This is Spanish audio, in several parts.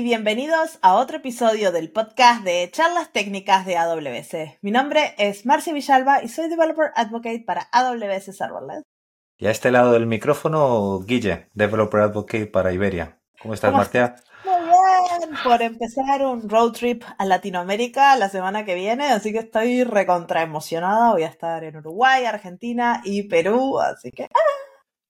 y bienvenidos a otro episodio del podcast de charlas técnicas de AWS. Mi nombre es Marcia Villalba y soy Developer Advocate para AWS Serverless. Y a este lado del micrófono, Guille, Developer Advocate para Iberia. ¿Cómo estás, Marcia? Muy bien, por empezar un road trip a Latinoamérica la semana que viene, así que estoy recontra emocionada. Voy a estar en Uruguay, Argentina y Perú, así que... ¡ah!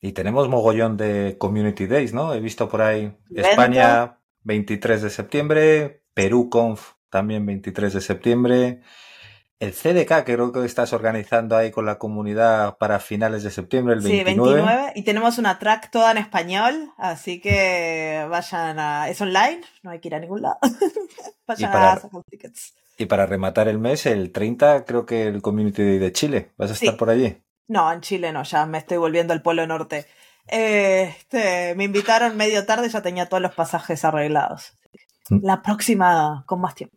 Y tenemos mogollón de Community Days, ¿no? He visto por ahí España, 23 de septiembre, Perú Conf también 23 de septiembre, el CDK que creo que estás organizando ahí con la comunidad para finales de septiembre, el 29. Sí, 29 y tenemos una track toda en español, así que vayan a... es online, no hay que ir a ningún lado. vayan para... a sacar tickets. Y para rematar el mes, el 30 creo que el Community Day de Chile, ¿vas a estar por allí? No, en Chile no, ya me estoy volviendo al Polo Norte. Este, me invitaron medio tarde, ya tenía todos los pasajes arreglados. Mm. La próxima con más tiempo.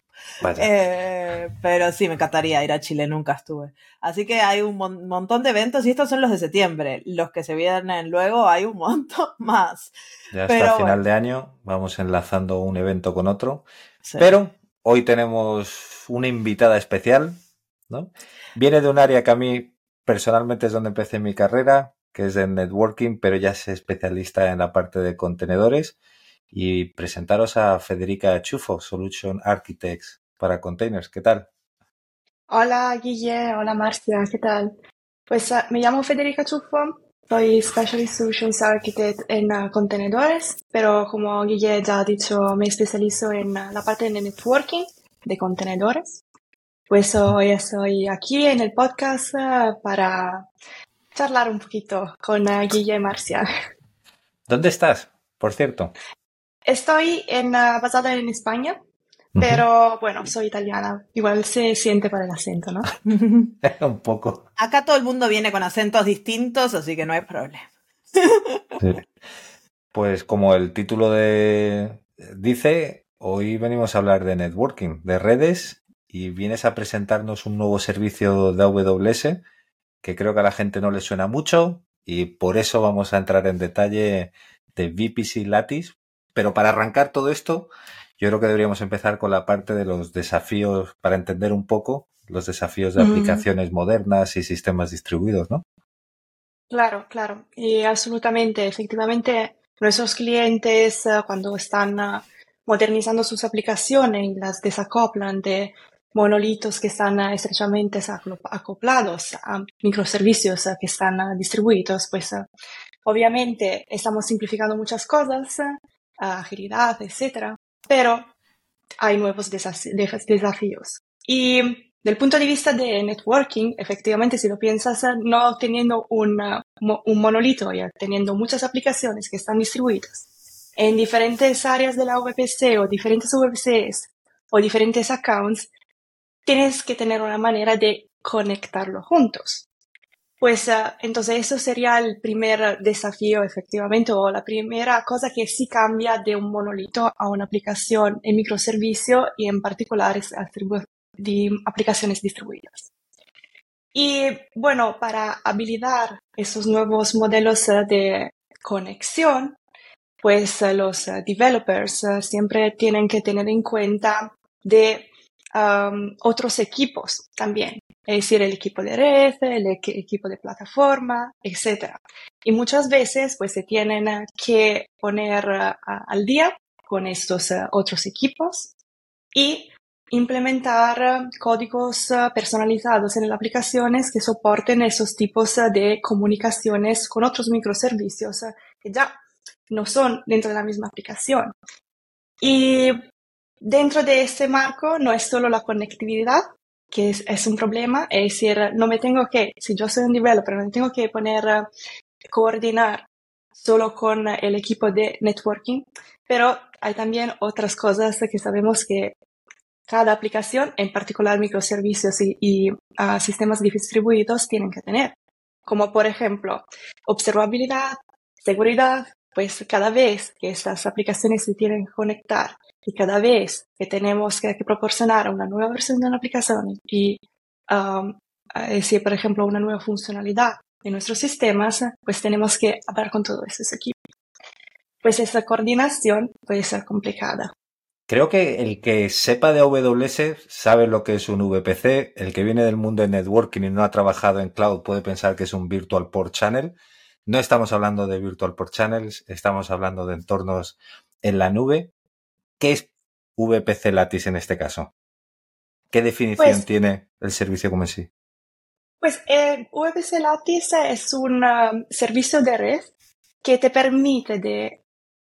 Eh, pero sí, me encantaría ir a Chile, nunca estuve. Así que hay un montón de eventos y estos son los de septiembre. Los que se vienen luego hay un montón más. Ya hasta final de año vamos enlazando un evento con otro. Pero hoy tenemos una invitada especial, ¿no? Viene de un área que a mí personalmente es donde empecé mi carrera, que es de networking, pero ya es especialista en la parte de contenedores. Y presentaros a Federica Chufo, Solution Architects para Containers. ¿Qué tal? Hola Guille, hola Marcia, ¿qué tal? Pues uh, me llamo Federica Chufo, soy Specialist Solutions Architect en uh, contenedores, pero como Guille ya ha dicho, me especializo en uh, la parte de networking de contenedores. Pues hoy estoy aquí en el podcast para charlar un poquito con uh, Guille y Marcia. ¿Dónde estás, por cierto? Estoy en, uh, basada en España, pero bueno, soy italiana. Igual se siente para el acento, ¿no? un poco. Acá todo el mundo viene con acentos distintos, así que no hay problema. Pues como el título de dice, hoy venimos a hablar de networking, de redes, y vienes a presentarnos un nuevo servicio de AWS que creo que a la gente no le suena mucho y por eso vamos a entrar en detalle de VPC Lattice. Pero para arrancar todo esto, yo creo que deberíamos empezar con la parte de los desafíos para entender un poco los desafíos de aplicaciones modernas y sistemas distribuidos, ¿no? Claro, claro. Y absolutamente, efectivamente, nuestros clientes eh, cuando están eh, modernizando sus aplicaciones y las desacoplan de monolitos que están eh, estrechamente acoplados a microservicios eh, que están eh, distribuidos, pues obviamente estamos simplificando muchas cosas, agilidad, etcétera, pero hay nuevos desafíos. Y del punto de vista de networking, efectivamente, si lo piensas, no teniendo un, un monolito y teniendo muchas aplicaciones que están distribuidas en diferentes áreas de la VPC o diferentes VPCs o diferentes accounts, tienes que tener una manera de conectarlo juntos. Pues ah, entonces eso sería el primer desafío efectivamente o la primera cosa que sí cambia de un monolito a una aplicación en microservicio y en particular de aplicaciones distribuidas. Y bueno, para habilitar esos nuevos modelos ah, de conexión, pues ah, los developers siempre tienen que tener en cuenta de otros equipos también, es decir, el equipo de red, el equipo de plataforma, etc. Y muchas veces pues se tienen que poner al día con estos uh, otros equipos y implementar códigos uh, personalizados en las aplicaciones que soporten esos tipos uh, de comunicaciones con otros microservicios que ya no son dentro de la misma aplicación. Y Dentro de este marco no es solo la conectividad, que es, un problema, es decir, no me tengo que, si yo soy un developer, no me tengo que poner, coordinar solo con el equipo de networking, pero hay también otras cosas que sabemos que cada aplicación, en particular microservicios y, ah, sistemas distribuidos, tienen que tener, como por ejemplo observabilidad, seguridad, pues cada vez que estas aplicaciones se tienen que conectar y cada vez que tenemos que, proporcionar una nueva versión de una aplicación y um, si por ejemplo una nueva funcionalidad de nuestros sistemas, pues tenemos que hablar con todos esos equipos. Pues esa coordinación puede ser complicada. Creo que el que sepa de AWS sabe lo que es un VPC. El que viene del mundo de networking y no ha trabajado en cloud puede pensar que es un Virtual Port Channel. No estamos hablando de Virtual Port Channels, estamos hablando de entornos en la nube. ¿Qué es VPC Lattice en este caso? ¿Qué definición pues tiene el servicio como en sí? Pues eh, VPC Lattice es un um, servicio de red que te permite de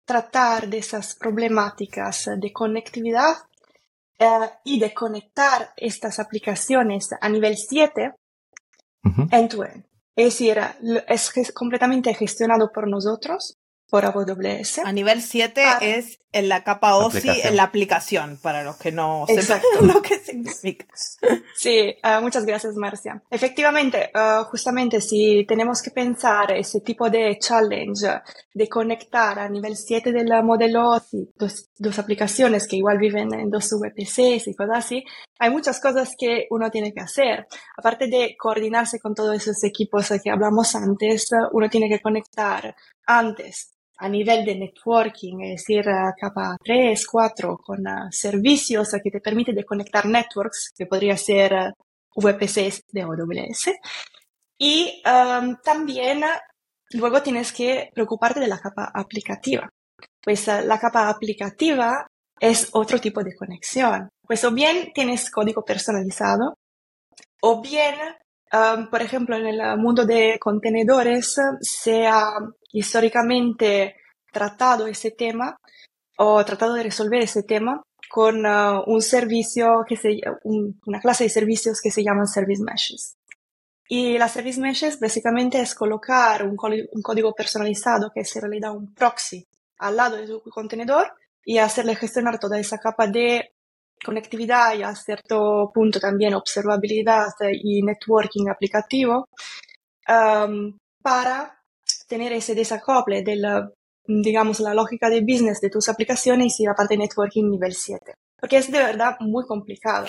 tratar de esas problemáticas de conectividad eh, y de conectar estas aplicaciones a nivel 7 end-to-end. Es decir, es completamente gestionado por nosotros por AWS. A nivel 7 es en la capa OSI, en la aplicación, para los que no sepan lo que significa. Sí, uh, muchas gracias, Marcia. Efectivamente, uh, justamente si tenemos que pensar ese tipo de challenge de conectar a nivel 7 del modelo OSI dos, dos aplicaciones que igual viven en dos VPCs y cosas así, hay muchas cosas que uno tiene que hacer. Aparte de coordinarse con todos esos equipos que hablamos antes, uno tiene que conectar antes a nivel de networking, es decir, capa 3, 4, con uh, servicios que te permiten de conectar networks, que podría ser uh, VPCs de AWS. Y um, también luego tienes que preocuparte de la capa aplicativa. Pues uh, la capa aplicativa es otro tipo de conexión. Pues o bien tienes código personalizado, o bien Um, por ejemplo, en el mundo de contenedores se ha históricamente tratado ese tema o tratado de resolver ese tema con uh, un servicio que se, una clase de servicios que se llaman service meshes. Y las service meshes básicamente es colocar un, código personalizado que es en realidad un proxy al lado de tu contenedor y hacerle gestionar toda esa capa de conectividad y a cierto punto también observabilidad y networking aplicativo para tener ese desacople de la, digamos, la lógica de business de tus aplicaciones y la parte de networking nivel 7. Porque es de verdad muy complicado.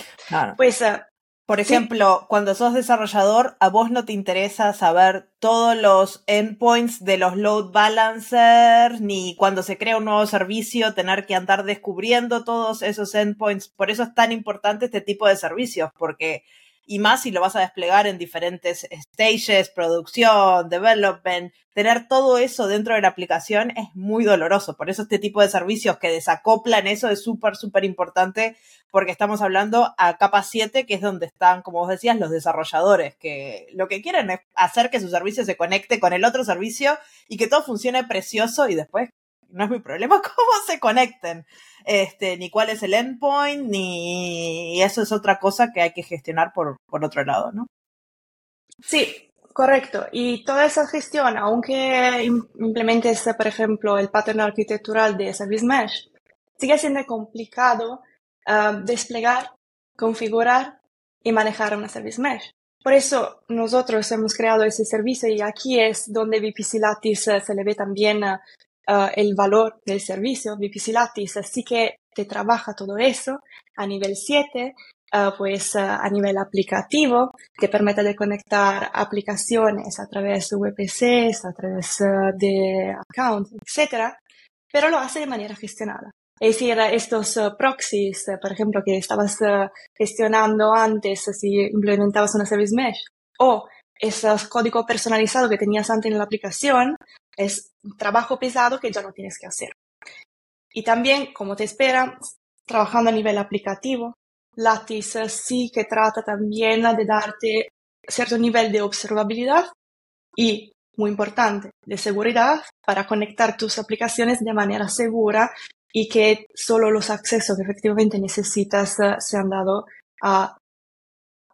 Pues uh, por ejemplo, cuando sos desarrollador, a vos no te interesa saber todos los endpoints de los load balancers, ni cuando se crea un nuevo servicio, tener que andar descubriendo todos esos endpoints. Por eso es tan importante este tipo de servicios, porque y más si lo vas a desplegar en diferentes stages, producción, development, tener todo eso dentro de la aplicación es muy doloroso. Por eso este tipo de servicios que desacoplan eso es súper, súper importante porque estamos hablando a capa 7, que es donde están, como vos decías, los desarrolladores, que lo que quieren es hacer que su servicio se conecte con el otro servicio y que todo funcione precioso y después no es mi problema cómo se conecten, este, ni cuál es el endpoint, ni eso es otra cosa que hay que gestionar por, por otro lado, ¿no? Sí, correcto. Y toda esa gestión, aunque implementes, por ejemplo, el pattern arquitectural de Service Mesh, sigue siendo complicado ah, desplegar, configurar y manejar una Service Mesh. Por eso nosotros hemos creado ese servicio y aquí es donde VPC Lattice se le ve también uh, el valor del servicio. VPC Lattice sí que te trabaja todo eso a nivel 7, uh, pues uh, a nivel aplicativo, te permite de conectar aplicaciones a través de VPCs, a través de accounts, etc. Pero lo hace de manera gestionada. Es decir, estos proxies, por ejemplo, que estabas gestionando antes si implementabas una service mesh, o esos código personalizado que tenías antes en la aplicación, es un trabajo pesado que ya no tienes que hacer. Y también, como te espera, trabajando a nivel aplicativo, Lattice sí que trata también de darte cierto nivel de observabilidad y, muy importante, de seguridad para conectar tus aplicaciones de manera segura y que solo los accesos que efectivamente necesitas eh, se han dado a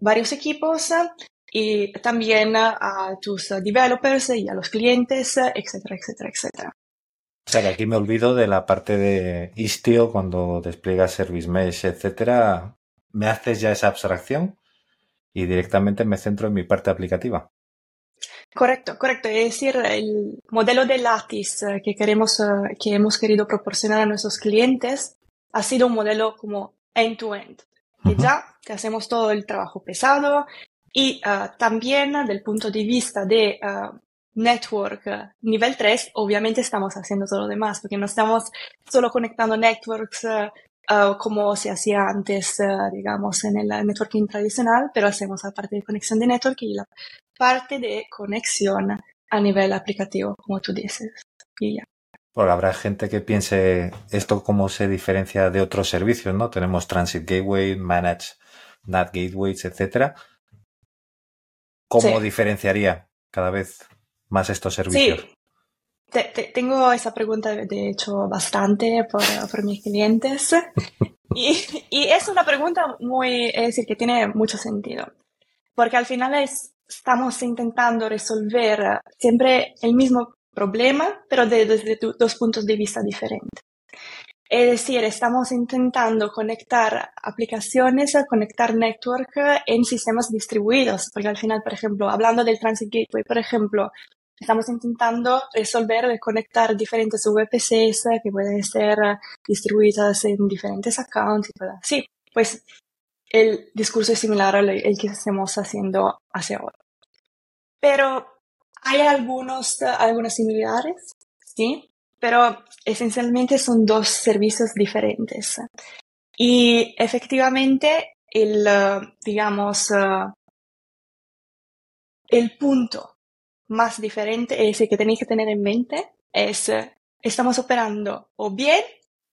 varios equipos y también a tus developers y a los clientes, etcétera, etcétera, etcétera. O sea que aquí me olvido de la parte de Istio cuando despliegas Service Mesh, etcétera. Me haces ya esa abstracción y directamente me centro en mi parte aplicativa. Correcto, correcto. Es decir, el modelo de Lattice que queremos, que hemos querido proporcionar a nuestros clientes ha sido un modelo como end-to-end. Que ya te hacemos todo el trabajo pesado, y uh, también del punto de vista de uh, network uh, nivel 3, obviamente estamos haciendo todo lo demás, porque no estamos solo conectando networks uh, como se hacía antes, uh, digamos, en el networking tradicional, pero hacemos la parte de conexión de network y la parte de conexión a nivel aplicativo, como tú dices. Y ya. Bueno, habrá gente que piense esto cómo se diferencia de otros servicios, ¿no? Tenemos Transit Gateway, Manage NAT Gateways, etcétera. ¿Cómo diferenciaría cada vez más estos servicios? Sí. tengo esa pregunta, de hecho, bastante por, por mis clientes. y, y, es una pregunta muy, es decir, que tiene mucho sentido. Porque al final es, estamos intentando resolver siempre el mismo problema, pero desde dos puntos de vista diferentes. Es decir, estamos intentando conectar aplicaciones, conectar network en sistemas distribuidos, porque al final, por ejemplo, hablando del Transit Gateway, por ejemplo, estamos intentando resolver, conectar diferentes VPCs que pueden ser distribuidas en diferentes accounts y todo así. Pues el discurso es similar al que estamos haciendo hace ahora. Pero hay algunos, algunas similitudes, ¿sí? Pero esencialmente son dos servicios diferentes. Y efectivamente, el, digamos, el punto más diferente es el que tenéis que tener en mente es, estamos operando o bien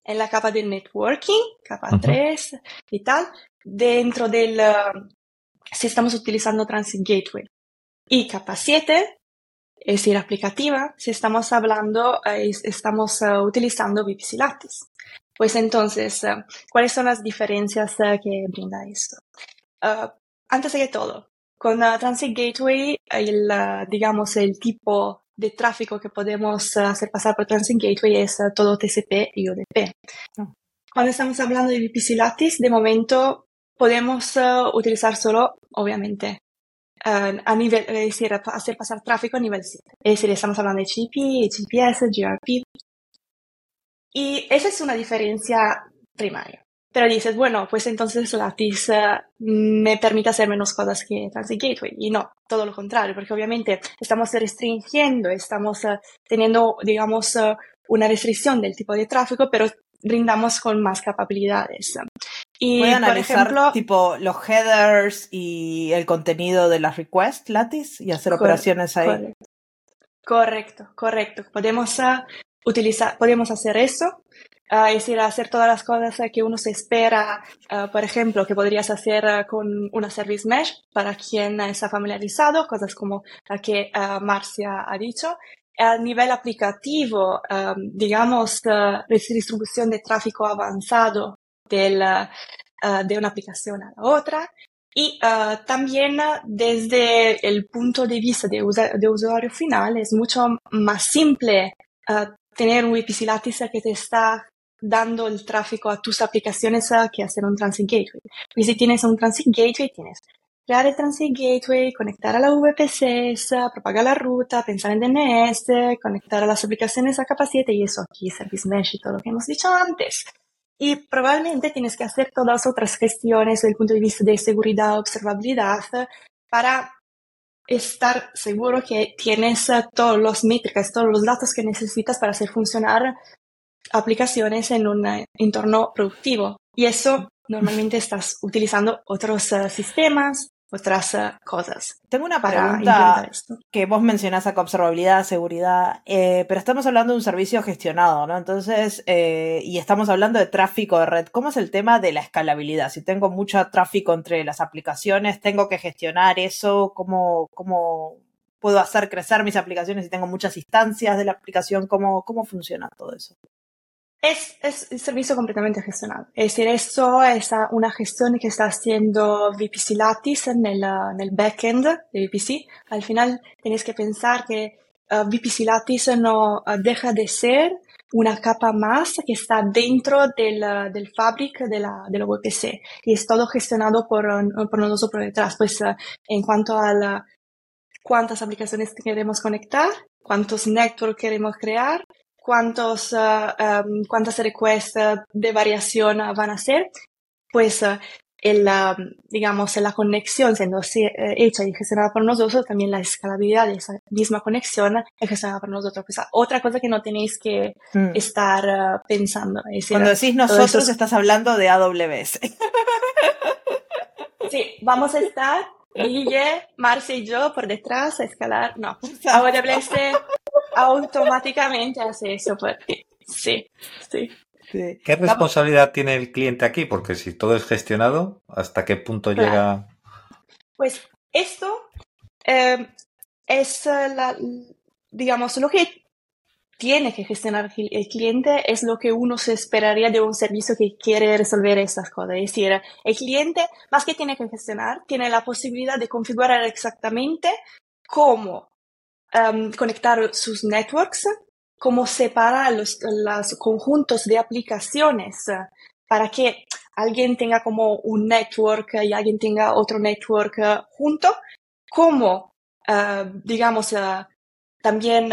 en la capa del networking, capa 3 y tal, dentro del, si estamos utilizando Transit Gateway. Y capa 7 es decir, aplicativa, si estamos hablando, eh, estamos uh, utilizando VPC Lattice. Pues entonces, uh, ¿cuáles son las diferencias uh, que brinda esto? antes de todo, con Transit Gateway, el, digamos, el tipo de tráfico que podemos hacer pasar por Transit Gateway es todo TCP y UDP. Ah. Cuando estamos hablando de VPC Lattice, de momento podemos utilizar solo, obviamente, uh, a nivel, es decir, hacer pasar tráfico a nivel 7. Es decir, estamos hablando de GP, GPS, GRP. Y esa es una diferencia primaria. Pero dices, bueno, pues entonces Lattice uh, me permite hacer menos cosas que Transit Gateway. Y no, todo lo contrario, porque obviamente estamos restringiendo, estamos uh, teniendo, digamos, una restricción del tipo de tráfico, pero brindamos con más capacidades. Y a analizar ejemplo, tipo los headers y el contenido de las requests Lattice y hacer operaciones ahí. Correcto, correcto. Podemos uh, utilizar, podemos hacer eso, uh, es decir, hacer todas las cosas que uno se espera, uh, por ejemplo, que podrías hacer con una service mesh para quien está familiarizado, cosas como la que Marcia ha dicho. A nivel aplicativo, um, digamos, distribución de tráfico avanzado del, uh, de una aplicación a la otra. Y uh, también desde el punto de vista de, de, usuario final es mucho más simple uh, tener un VPC Lattice que te está dando el tráfico a tus aplicaciones que hacer un Transit Gateway. Y si tienes un Transit Gateway, tienes crear el Transit Gateway, conectar a la VPCs, propagar la ruta, pensar en DNS, conectar a las aplicaciones a capa 7 y eso aquí, Service Mesh y todo lo que hemos dicho antes. Y probablemente tienes que hacer todas otras gestiones desde el punto de vista de seguridad, observabilidad, para estar seguro que tienes todos los métricas, todos los datos que necesitas para hacer funcionar aplicaciones en un entorno productivo. Y eso normalmente estás utilizando otros uh, sistemas, otras eh, cosas. Tengo una pregunta que vos mencionás acá, observabilidad, seguridad, eh, pero estamos hablando de un servicio gestionado, ¿no? Entonces, eh, y estamos hablando de tráfico de red. ¿Cómo es el tema de la escalabilidad? Si tengo mucho tráfico entre las aplicaciones, tengo que gestionar eso, ¿cómo, cómo puedo hacer crecer mis aplicaciones si tengo muchas instancias de la aplicación? ¿Cómo, cómo funciona todo eso? Es, es un servicio completamente gestionado. Es decir, esto es una gestión que está haciendo VPC Lattice en el, en el backend de VPC. Al final tenéis que pensar que uh, VPC Lattice no uh, deja de ser una capa más que está dentro del, del fabric de la, de la VPC y es todo gestionado por, por nosotros por detrás. Pues uh, en cuanto a la, cuántas aplicaciones queremos conectar, cuántos networks queremos crear, cuántos, uh, um, cuántas requests de variación van a ser, pues uh, la, digamos, la conexión siendo eh, hecha y gestionada por nosotros, también la escalabilidad de esa misma conexión es gestionada por nosotros. Pues, otra cosa que no tenéis que mm. estar eh, pensando. Cuando decís nosotros, estás hablando de AWS. sí, vamos a estar Guille, Marcia y yo por detrás a escalar. No, AWS automáticamente hace eso por Sí, sí. ¿Qué responsabilidad tiene el cliente aquí? Porque si todo es gestionado, ¿hasta qué punto llega? Pues esto eh, es eh, la, digamos, lo que tiene que gestionar el cliente es lo que uno se esperaría de un servicio que quiere resolver estas cosas. Es decir, el cliente, más que tiene que gestionar, tiene la posibilidad de configurar exactamente cómo em, conectar sus networks, cómo separar los, los, conjuntos de aplicaciones para que alguien tenga como un network y alguien tenga otro network junto, cómo, eh, digamos, eh, también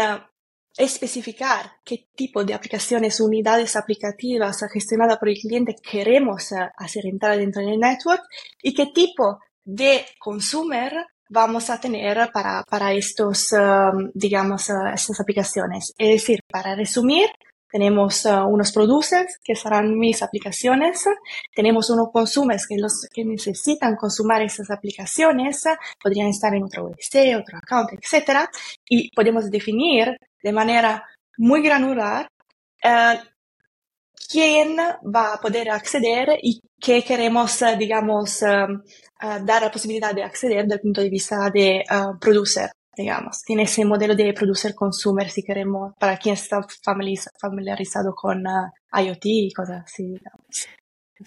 especificar qué tipo de aplicaciones, unidades aplicativas gestionadas por el cliente queremos eh, hacer entrar dentro del network y qué tipo de consumer vamos a tener para, para estos, um, digamos, uh, estas aplicaciones. Es decir, para resumir, tenemos uh, unos producers que serán mis aplicaciones, tenemos unos consumers que, los, que necesitan consumir esas aplicaciones, podrían estar en otro VPC, otro account, etc. Y podemos definir de manera muy granular uh, quién va a poder acceder y qué queremos, digamos, um, dar la posibilidad de acceder desde el punto de vista de uh, producer, digamos. Tiene ese modelo de producer-consumer, si queremos, para quien está familiarizado con uh, IoT y cosas así, digamos.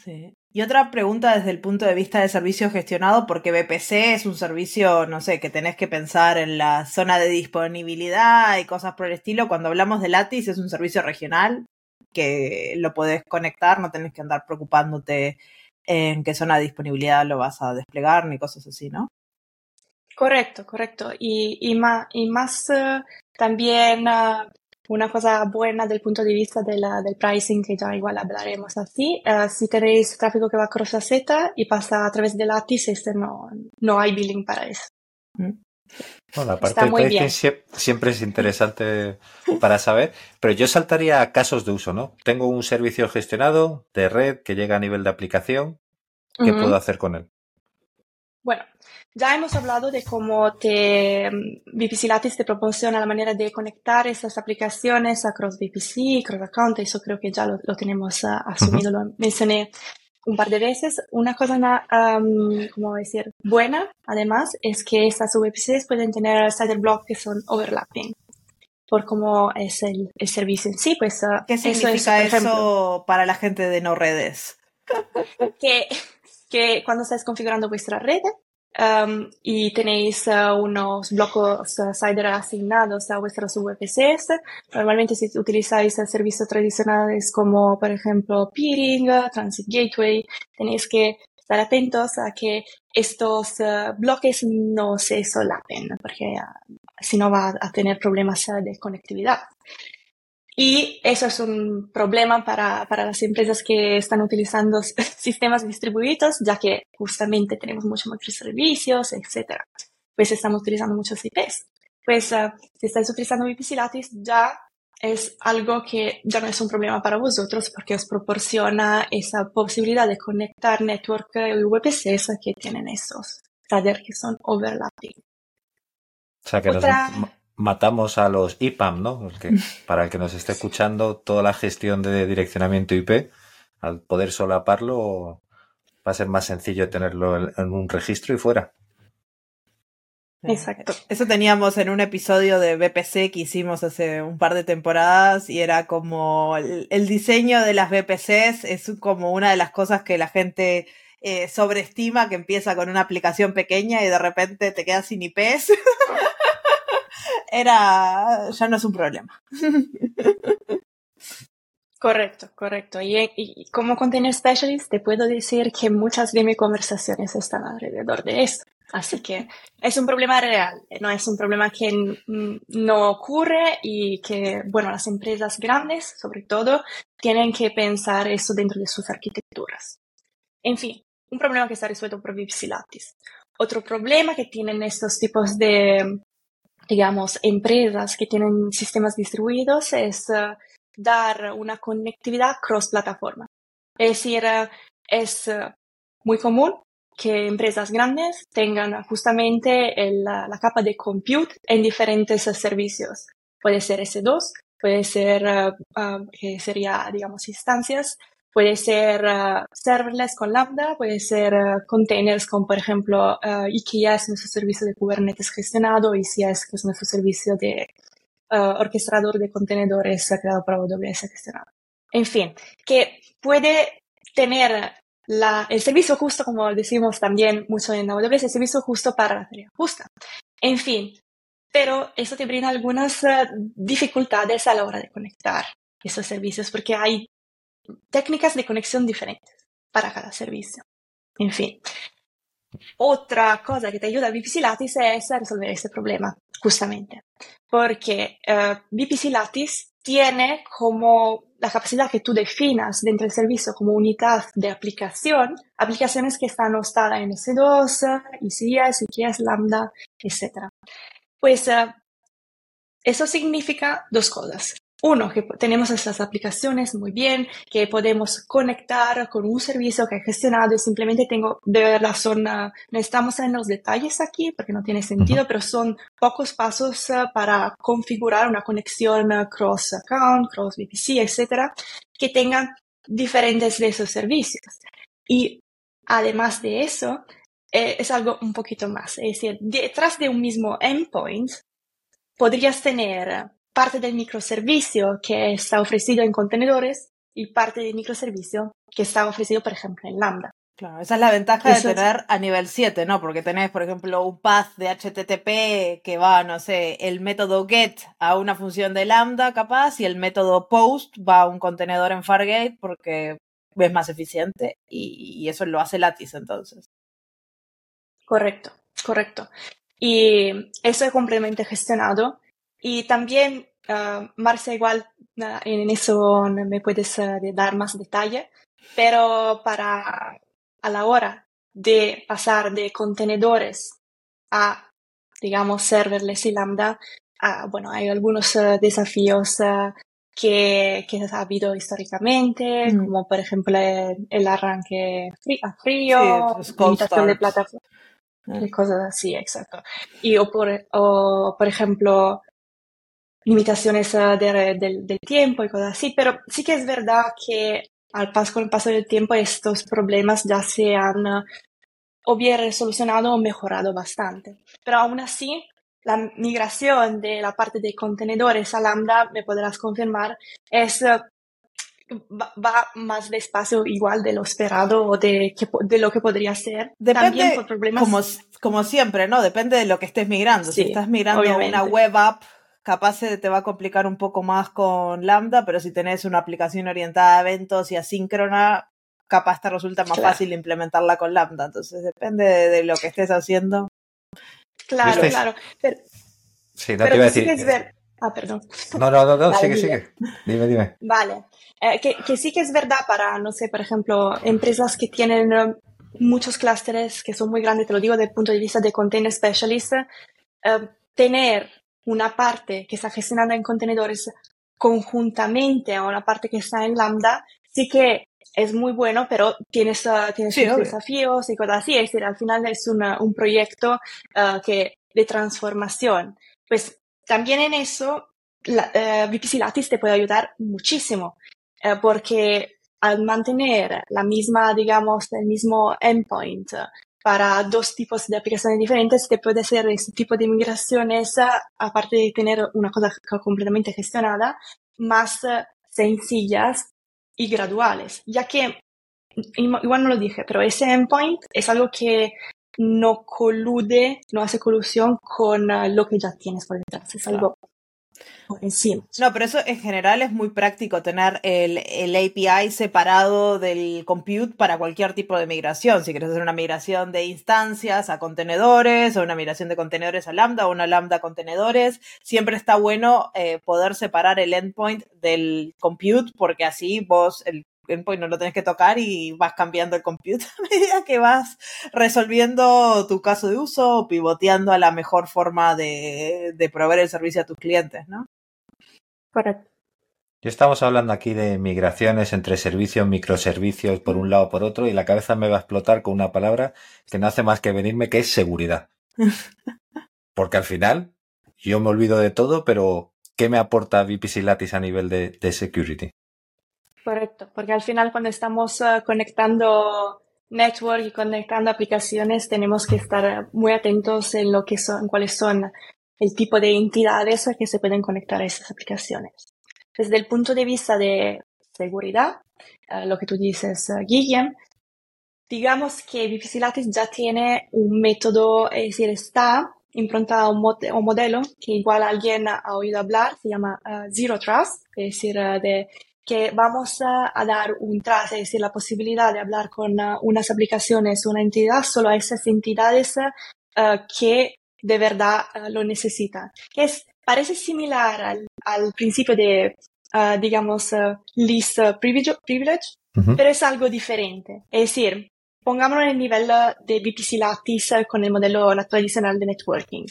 Sí. Y otra pregunta desde el punto de vista de servicio gestionado, porque BPC es un servicio, no sé, que tenés que pensar en la zona de disponibilidad y cosas por el estilo. Cuando hablamos de Lattice es un servicio regional que lo podés conectar, no tenés que andar preocupándote en qué zona de disponibilidad lo vas a desplegar ni cosas así, ¿no? Correcto, correcto. Y, y más, y más uh, también uh, una cosa buena del punto de vista de la, del pricing, que ya igual hablaremos así, uh, si tenéis tráfico que va cross a Z y pasa a través de Lattice, este no, no hay billing para eso. Mm. Bueno, la parte de pricing siempre es interesante para saber, pero yo saltaría a casos de uso, ¿no? Tengo un servicio gestionado de red que llega a nivel de aplicación. ¿Qué puedo hacer con él? Bueno, ya hemos hablado de cómo te, VPC Lattice te proporciona la manera de conectar esas aplicaciones a Cross VPC, Cross Account, eso creo que ya lo, tenemos ah, asumido, lo mencioné un par de veces. Una cosa, um, como decir, buena, además, es que estas VPCs pueden tener side block que son overlapping por cómo es el, el servicio en sí. Pues, uh, ¿Qué significa eso, para la gente de no redes? que, que cuando estás configurando vuestra red, Um, y tenéis uh, unos blocos uh, CIDR asignados a vuestros VPCs. Normalmente si utilizáis servicios tradicionales como por ejemplo peering, Transit Gateway, tenéis que estar atentos a que estos uh, bloques no se solapen porque si no va a tener problemas de conectividad. Y eso es un problema para, para las empresas que están utilizando sistemas distribuidos, ya que justamente tenemos muchos más servicios, etc. Pues estamos utilizando muchos IPs. Pues uh, si estáis utilizando VPC Lattice, ya es algo que ya no es un problema para vosotros porque os proporciona esa posibilidad de conectar network y VPCs que tienen esos taller que son overlapping. O sea que matamos a los IPAM, ¿no? Porque para el que nos esté escuchando, toda la gestión de direccionamiento IP, al poder solaparlo, va a ser más sencillo tenerlo en un registro y fuera. Exacto. Eso teníamos en un episodio de BPC que hicimos hace un par de temporadas y era como el, diseño de las BPCs es como una de las cosas que la gente eh, sobreestima que empieza con una aplicación pequeña y de repente te quedas sin IPs. era, ya no es un problema. Correcto, correcto. Y, como Container Specialist te puedo decir que muchas de mis conversaciones están alrededor de eso. Así que es un problema real, no es un problema que no ocurre y que, bueno, las empresas grandes, sobre todo, tienen que pensar eso dentro de sus arquitecturas. En fin, un problema que está resuelto por Vipsilatis. Otro problema que tienen estos tipos de, digamos, empresas que tienen sistemas distribuidos es uh, dar una conectividad cross-plataforma. Es decir, uh, es uh, muy común que empresas grandes tengan justamente el, la capa de compute en diferentes servicios. Puede ser S2, puede ser, que sería, digamos, instancias, Puede ser uh, serverless con Lambda, puede ser uh, containers con, por ejemplo, uh, EKS, nuestro servicio de Kubernetes gestionado, ECS, que es nuestro servicio de orquestador de contenedores creado por AWS gestionado. En fin, que puede tener la, el servicio justo, como decimos también mucho en AWS, el servicio justo para la tarea justa. En fin, pero eso te brinda algunas dificultades a la hora de conectar esos servicios porque hay técnicas de conexión diferentes para cada servicio. En fin, otra cosa que te ayuda a VPC Lattice es a resolver este problema, justamente, porque uh, eh, VPC Lattice tiene como la capacidad que tú definas dentro del servicio como unidad de aplicación, aplicaciones que están hostadas en S2, ECS, EKS, Lambda, etc. Pues uh, eso significa dos cosas. Uno, que tenemos estas aplicaciones muy bien, que podemos conectar con un servicio que he gestionado y simplemente tengo, de son, no estamos en los detalles aquí porque no tiene sentido, pero son pocos pasos uh, para configurar una conexión uh, cross account, cross VPC, etcétera, que tengan diferentes de esos servicios. Y además de eso, eh, es algo un poquito más. Es decir, detrás de un mismo endpoint, podrías tener parte del microservicio que está ofrecido en contenedores y parte del microservicio que está ofrecido, por ejemplo, en Lambda. Claro, esa es la ventaja de tener a nivel 7, ¿no? Porque tenés, por ejemplo, un path de HTTP que va, no sé, el método get a una función de Lambda capaz y el método post va a un contenedor en Fargate porque es más eficiente y, y eso lo hace Lattice entonces. Correcto, correcto. Y eso es completamente gestionado y también, uh, Marcia, igual uh, en eso me puedes uh, dar más detalle, pero para a la hora de pasar de contenedores a, digamos, serverless y lambda, bueno, hay algunos desafíos que, que ha habido históricamente, mm. como por ejemplo el, arranque a frío, limitación de plataforma, mm. cosas así, exacto. Y o por, o, por ejemplo, limitaciones eh, del tiempo y cosas así, pero sí que es verdad que al paso, con el paso del tiempo estos problemas ya se han eh, o bien solucionado o mejorado bastante. Pero aún así, la migración de la parte de contenedores a Lambda, me podrás confirmar, es eh, va, más despacio igual de lo esperado o de, de lo que podría ser. Depende, por problemas... como, como siempre, ¿no? Depende de lo que estés migrando. si estás migrando una web app capaz te va a complicar un poco más con Lambda, pero si tenés una aplicación orientada a eventos y asíncrona, capaz te resulta más fácil implementarla con Lambda. Entonces depende de, lo que estés haciendo. Claro, claro. sí, no te iba a decir. Ah, perdón. No, no, no, no sigue, sigue. Dime, dime. Vale. Eh, que, que, sí que es verdad para, no sé, por ejemplo, empresas que tienen eh, muchos clústeres que son muy grandes, te lo digo desde el punto de vista de container specialist, eh, tener una parte que está gestionada en contenedores conjuntamente a una parte que está en Lambda, sí que es muy bueno, pero tienes, uh, tienes desafíos y cosas así. Es decir, al final es un proyecto uh, que, de transformación. Pues también en eso, la, uh, VPC Lattice te puede ayudar muchísimo, uh, porque al mantener la misma, digamos, el mismo endpoint para dos tipos de aplicaciones diferentes, te puede hacer este tipo de migraciones, aparte de tener una cosa completamente gestionada, más eh, sencillas y graduales, ya que, igual no lo dije, pero ese endpoint es algo que no colude, no hace colusión con eh, lo que ya tienes por detrás, es algo no, pero eso en general es muy práctico tener el, el, API separado del compute para cualquier tipo de migración. Si quieres hacer una migración de instancias a contenedores o una migración de contenedores a Lambda o una Lambda a contenedores, siempre está bueno eh, poder separar el endpoint del compute porque así vos, endpoint no lo tenés que tocar y vas cambiando el computer a medida que vas resolviendo tu caso de uso o pivoteando a la mejor forma de, de proveer el servicio a tus clientes, ¿no? Correcto. Ya estamos hablando aquí de migraciones entre servicios, microservicios por un lado o por otro y la cabeza me va a explotar con una palabra que no hace más que venirme que es seguridad. Porque al final yo me olvido de todo, pero ¿qué me aporta VPC Lattice a nivel de, security? Correcto, porque al final cuando estamos eh, conectando network y conectando aplicaciones tenemos que estar muy atentos en lo que son, cuáles son el tipo de entidades que se pueden conectar a esas aplicaciones. Desde el punto de vista de seguridad, eh, lo que tú dices, uh, Guillem, digamos que Lattice ya tiene un método, es decir, está improntada a un, modelo que igual alguien ha oído hablar, se llama uh, Zero Trust, es decir, uh, de que vamos a dar un trust, es decir, la posibilidad de hablar con unas aplicaciones, una entidad, solo a esas entidades que de verdad lo necesitan. Que es, parece similar al, al principio de, digamos, least privilege, pero es algo diferente. Es decir, pongámoslo en el nivel de VPC Lattice con el modelo tradicional de networking.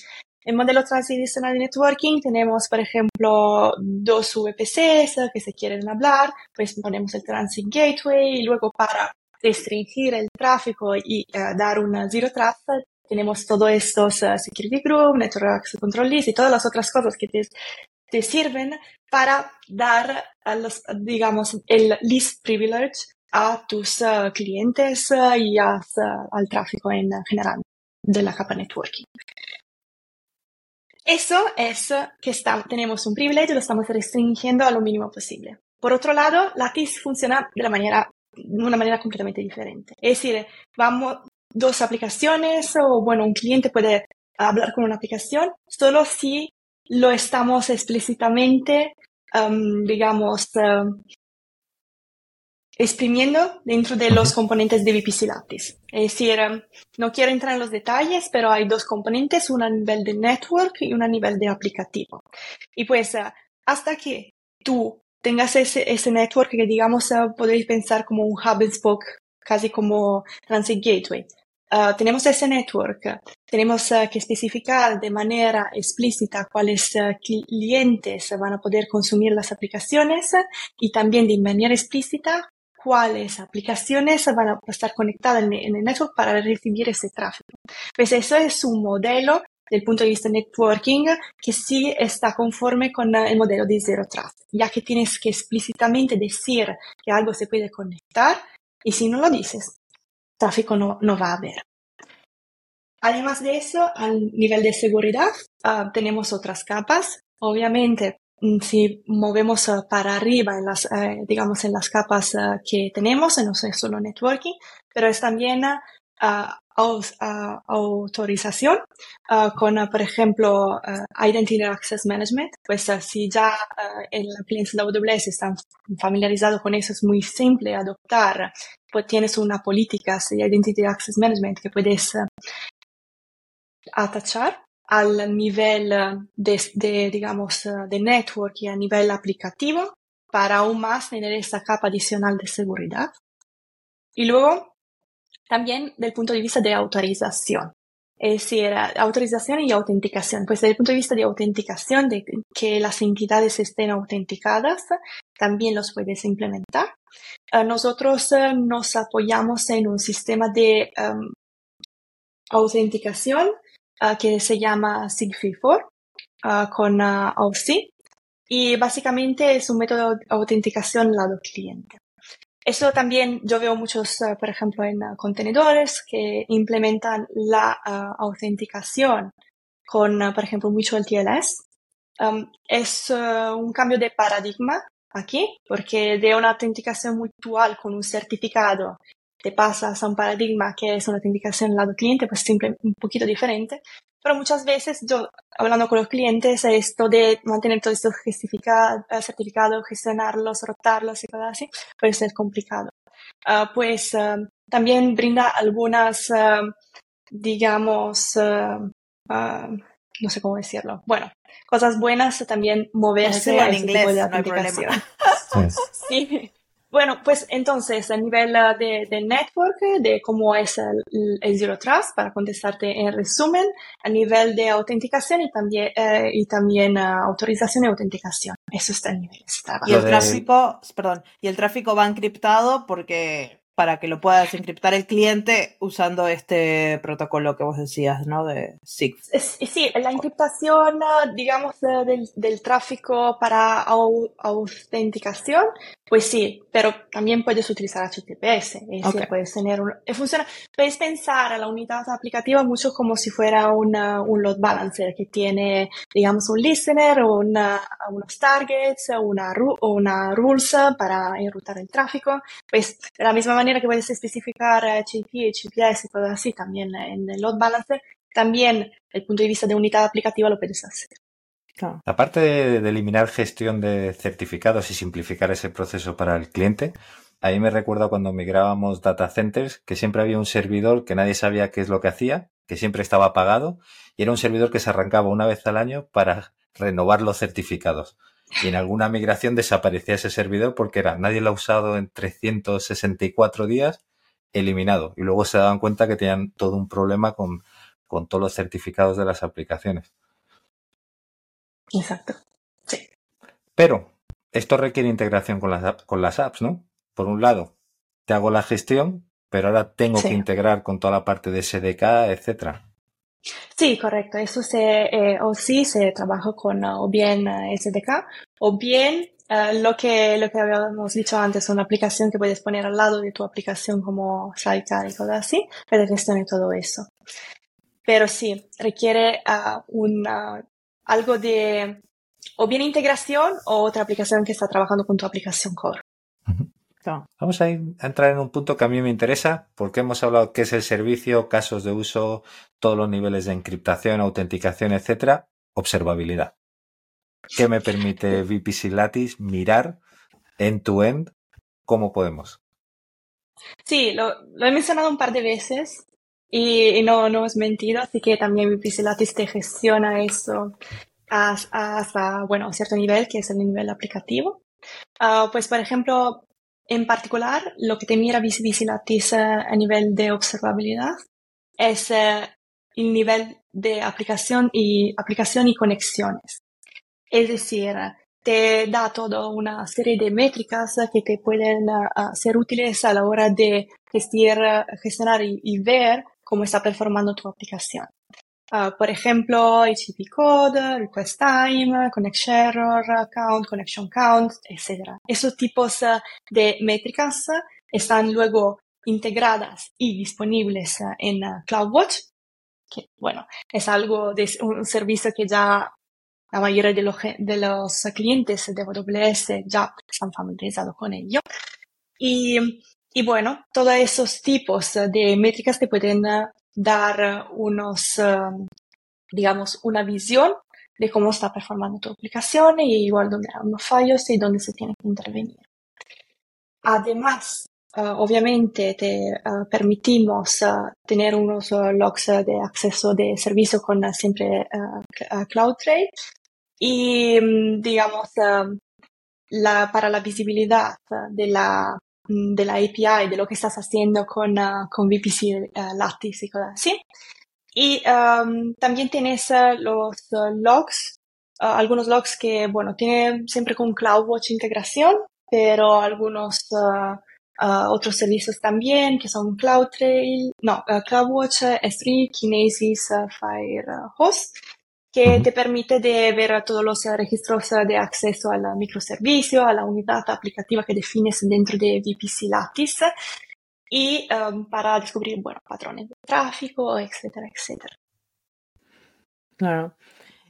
En el modelo tradicional de networking tenemos, por ejemplo, dos VPCs que se quieren hablar, pues ponemos el Transit Gateway y luego para restringir el tráfico y uh, dar una Zero Trust tenemos todos estos uh, Security Group, Network Control List y todas las otras cosas que te, te sirven para dar, digamos, el least privilege a tus uh, clientes uh, y al tráfico en general de la capa networking. Eso es que está, tenemos un privilegio, lo estamos restringiendo a lo mínimo posible. Por otro lado, Lattice funciona de, la manera, de una manera completamente diferente. Es decir, vamos, dos aplicaciones o, bueno, un cliente puede hablar con una aplicación solo si lo estamos explícitamente, digamos, exprimiendo dentro de los componentes de VPC Lattice. Es decir, em, no quiero entrar en los detalles, pero hay dos componentes, una a nivel de network y una a nivel de aplicativo. Y pues, eh, hasta que tú tengas ese, ese network que digamos eh, podéis pensar como un hub and spoke, casi como Transit Gateway. Uh, tenemos ese network, tenemos uh, que especificar de manera explícita cuáles uh, clientes van a poder consumir las aplicaciones y también de manera explícita cuáles aplicaciones van a estar conectadas en, el network para recibir ese tráfico. Pues eso es un modelo del punto de vista networking que sí está conforme con el modelo de Zero Trust, ya que tienes que explícitamente decir que algo se puede conectar y si no lo dices, tráfico no, no va a haber. Además de eso, al nivel de seguridad, uh, tenemos otras capas. Obviamente, si movemos eh, para arriba en las, eh, digamos, en las capas eh, que tenemos, no es solo networking, pero es también autorización con, por ejemplo, Identity Access Management. Pues si ya el cliente de AWS están familiarizados con eso, es muy simple adoptar. Pues tienes una política de Identity Access Management que puedes atachar al nivel de, digamos, de network y a nivel aplicativo para aún más tener esa capa adicional de seguridad. Y luego, también del punto de vista de autorización. Es decir, autorización y autenticación. Pues desde el punto de vista de autenticación, de que las entidades estén autenticadas, también los puedes implementar. Eh, nosotros eh, nos apoyamos en un sistema de em, autenticación Ah, que se llama SIGFI4 ah, con uh, OC y básicamente es un método de autenticación lado cliente. Eso también yo veo muchos, por ejemplo, en contenedores que implementan la autenticación con, por ejemplo, Mutual TLS. Um, es un cambio de paradigma aquí, porque de una autenticación mutual con un certificado te pasas a un paradigma que es una autenticación lado cliente, pues siempre un poquito diferente. Pero muchas veces yo, hablando con los clientes, esto de mantener todo esto eh, certificado, gestionarlos, rotarlos y cosas así, puede ser complicado. Uh, pues uh, también brinda algunas, uh, digamos, no sé cómo decirlo. Bueno, cosas buenas también moverse en inglés, no hay problema. sí. Bueno, pues entonces a nivel uh, de, de network, de cómo es el, el, Zero Trust, para contestarte en resumen, a nivel de autenticación y también, eh, y también uh, autorización y autenticación. Eso está en nivel. Y el tráfico, perdón, y el tráfico va encriptado porque para que lo pueda desencriptar el cliente usando este protocolo que vos decías, ¿no? De SIG. Sí, la encriptación, digamos, del, del tráfico para autenticación, pues sí, pero también puedes utilizar HTTPS. Es decir, puedes tener un, eh, funciona, puedes pensar a la unidad aplicativa mucho como si fuera una, un load balancer que tiene, digamos, un listener, una, unos targets, una, una rules para enrutar el tráfico. Pues de la misma manera manera que puedes especificar HTTP, HTTPS y cosas así también en el load balancer, también desde el punto de vista de unidad aplicativa lo puedes hacer. Aparte de, eliminar gestión de certificados y simplificar ese proceso para el cliente, ahí me recuerda cuando migrábamos data centers que siempre había un servidor que nadie sabía qué es lo que hacía, que siempre estaba apagado y era un servidor que se arrancaba una vez al año para renovar los certificados y en alguna migración desaparecía ese servidor porque era nadie lo ha usado en 364 días, eliminado. Y luego se daban cuenta que tenían todo un problema con, con todos los certificados de las aplicaciones. Exacto. Sí. Pero esto requiere integración con las, con las apps, ¿no? Por un lado, te hago la gestión, pero ahora tengo que integrar con toda la parte de SDK, etcétera. Sí, correcto. Eso se, eh, o sí se trabaja con uh, o bien uh, SDK o bien uh, lo, que, lo que habíamos dicho antes, una aplicación que puedes poner al lado de tu aplicación como Sidecar y cosas así, para gestionar todo eso. Pero sí, requiere un, algo de o bien integración o otra aplicación que está trabajando con tu aplicación core. Vamos a, entrar en un punto que a mí me interesa, porque hemos hablado qué es el servicio, casos de uso, todos los niveles de encriptación, autenticación, etcétera, observabilidad. ¿Qué me permite VPC Lattice mirar end-to-end? ¿Cómo podemos? Sí, lo, he mencionado un par de veces y, no, no es mentira, así que también VPC Lattice te gestiona eso hasta, bueno, cierto nivel, que es el nivel aplicativo. Ah, pues, por ejemplo, en particular, lo que te mira Lattice a nivel de observabilidad es eh, el nivel de aplicación y, aplicación y conexiones. Es decir, te da toda una serie de métricas que te pueden eh, ser útiles a la hora de gestionar, gestionar y ver cómo está performando tu aplicación. Uh, por ejemplo, HTTP code, request time, connection error count, connection count, etc. Esos tipos uh, de métricas están luego integradas y disponibles en CloudWatch, que bueno, es algo de un servicio que ya la mayoría de los, de los clientes de AWS ya están familiarizados con ello. Y, y bueno, todos esos tipos de métricas te pueden dar unos, um, digamos, una visión de cómo está performando tu aplicación y igual dónde hay unos fallos y dónde se tiene que intervenir. Además, uh, obviamente te uh, permitimos uh, tener unos logs de acceso de servicio con siempre CloudTrade y, um, digamos, um, la, para la visibilidad de la Mm, de la API, de lo que estás haciendo con, uh, con VPC uh, Lattice y cosas así. Y también tienes uh, los logs, algunos logs que, bueno, tienen siempre con CloudWatch integración, pero algunos otros servicios también, que son CloudTrail, no, CloudWatch, S3, Kinesis, Firehose que te permite de ver todos los registros de acceso al microservicio, a la unidad aplicativa que defines dentro de VPC Lattice y um, para descubrir, bueno, patrones de tráfico, etcétera, etcétera. Claro.